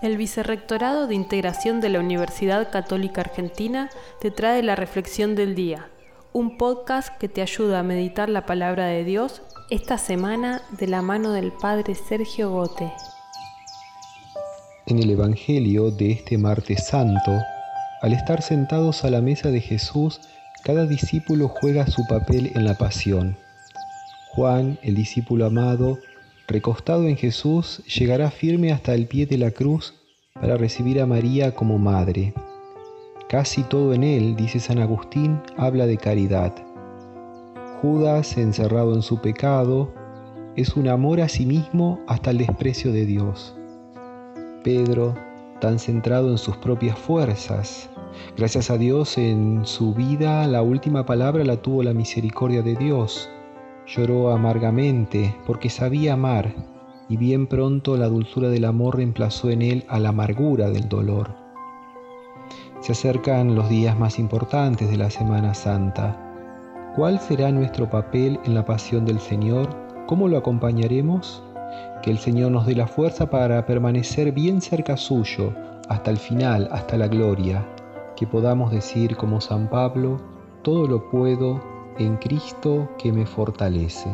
El Vicerrectorado de Integración de la Universidad Católica Argentina te trae la Reflexión del Día, un podcast que te ayuda a meditar la palabra de Dios esta semana de la mano del Padre Sergio Gote. En el Evangelio de este martes santo, al estar sentados a la mesa de Jesús, cada discípulo juega su papel en la pasión. Juan, el discípulo amado, recostado en Jesús, llegará firme hasta el pie de la cruz para recibir a María como madre. Casi todo en él, dice San Agustín, habla de caridad. Judas, encerrado en su pecado, es un amor a sí mismo hasta el desprecio de Dios. Pedro, tan centrado en sus propias fuerzas, gracias a Dios en su vida la última palabra la tuvo la misericordia de Dios Lloró amargamente porque sabía amar y bien pronto la dulzura del amor reemplazó en él a la amargura del dolor. Se acercan los días más importantes de la Semana Santa. ¿Cuál será nuestro papel en la pasión del Señor? ¿Cómo lo acompañaremos? Que el Señor nos dé la fuerza para permanecer bien cerca suyo hasta el final, hasta la gloria. Que podamos decir como San Pablo, todo lo puedo en Cristo que me fortalece.